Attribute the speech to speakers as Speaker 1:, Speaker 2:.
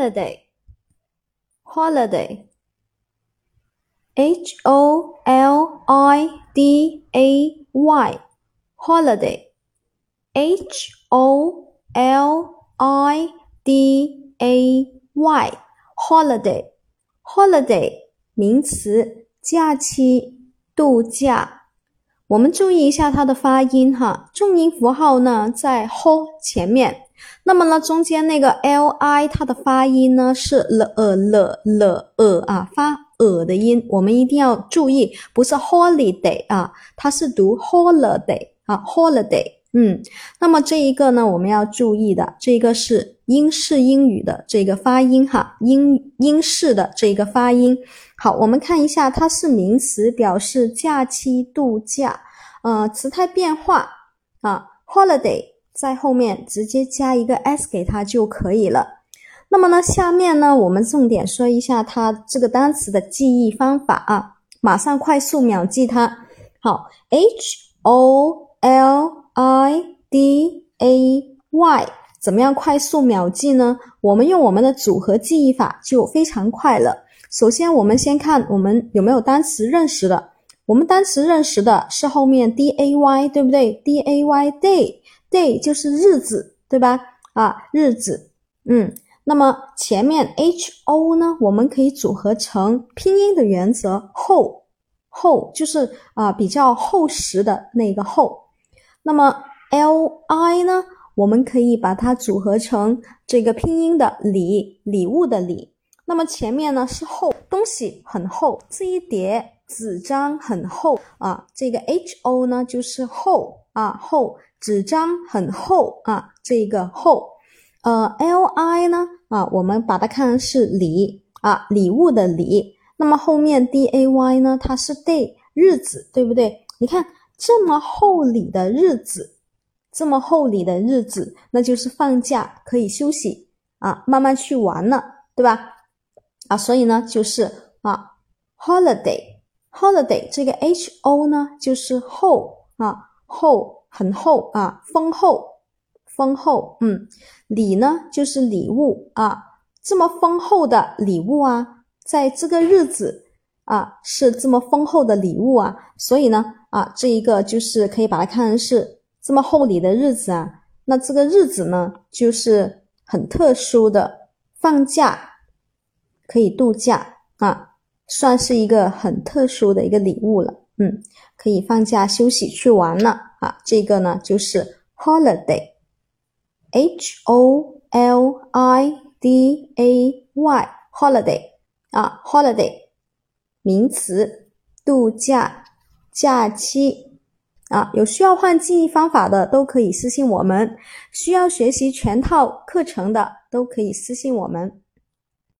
Speaker 1: holiday holiday h o l i d a y holiday h o l i d a y holiday holiday 名词，假期、度假。我们注意一下它的发音哈，重音符号呢在 ho 前面。那么呢，中间那个 l i 它的发音呢是 l e l l e 啊，发呃的音，我们一定要注意，不是 holiday 啊，它是读 holiday 啊，holiday。嗯，那么这一个呢，我们要注意的，这个是英式英语的这个发音哈，英英式的这个发音。好，我们看一下，它是名词，表示假期、度假。呃，词态变化啊，holiday。在后面直接加一个 s 给它就可以了。那么呢，下面呢，我们重点说一下它这个单词的记忆方法啊，马上快速秒记它。好，h o l i d a y，怎么样快速秒记呢？我们用我们的组合记忆法就非常快了。首先，我们先看我们有没有单词认识的。我们单词认识的是后面 d a y，对不对？d a y day。Day 就是日子，对吧？啊，日子，嗯，那么前面 h o 呢，我们可以组合成拼音的原则，厚，厚就是啊比较厚实的那个厚。那么 l i 呢，我们可以把它组合成这个拼音的礼，礼物的礼。那么前面呢是厚，东西很厚，这一叠纸张很厚啊，这个 h o 呢就是厚啊厚。纸张很厚啊，这个厚，呃，l i 呢啊，我们把它看成是礼啊，礼物的礼。那么后面 d a y 呢，它是 day 日子，对不对？你看这么厚礼的日子，这么厚礼的日子，那就是放假可以休息啊，慢慢去玩了，对吧？啊，所以呢就是啊 holiday Holiday 这个 h o 呢就是厚啊，厚。很厚啊，丰厚，丰厚，嗯，礼呢就是礼物啊，这么丰厚的礼物啊，在这个日子啊是这么丰厚的礼物啊，所以呢啊这一个就是可以把它看成是这么厚礼的日子啊，那这个日子呢就是很特殊的，放假可以度假啊，算是一个很特殊的一个礼物了，嗯，可以放假休息去玩了。啊，这个呢就是 holiday，h o l i d a y，holiday 啊，holiday 名词，度假、假期啊。有需要换记忆方法的都可以私信我们，需要学习全套课程的都可以私信我们。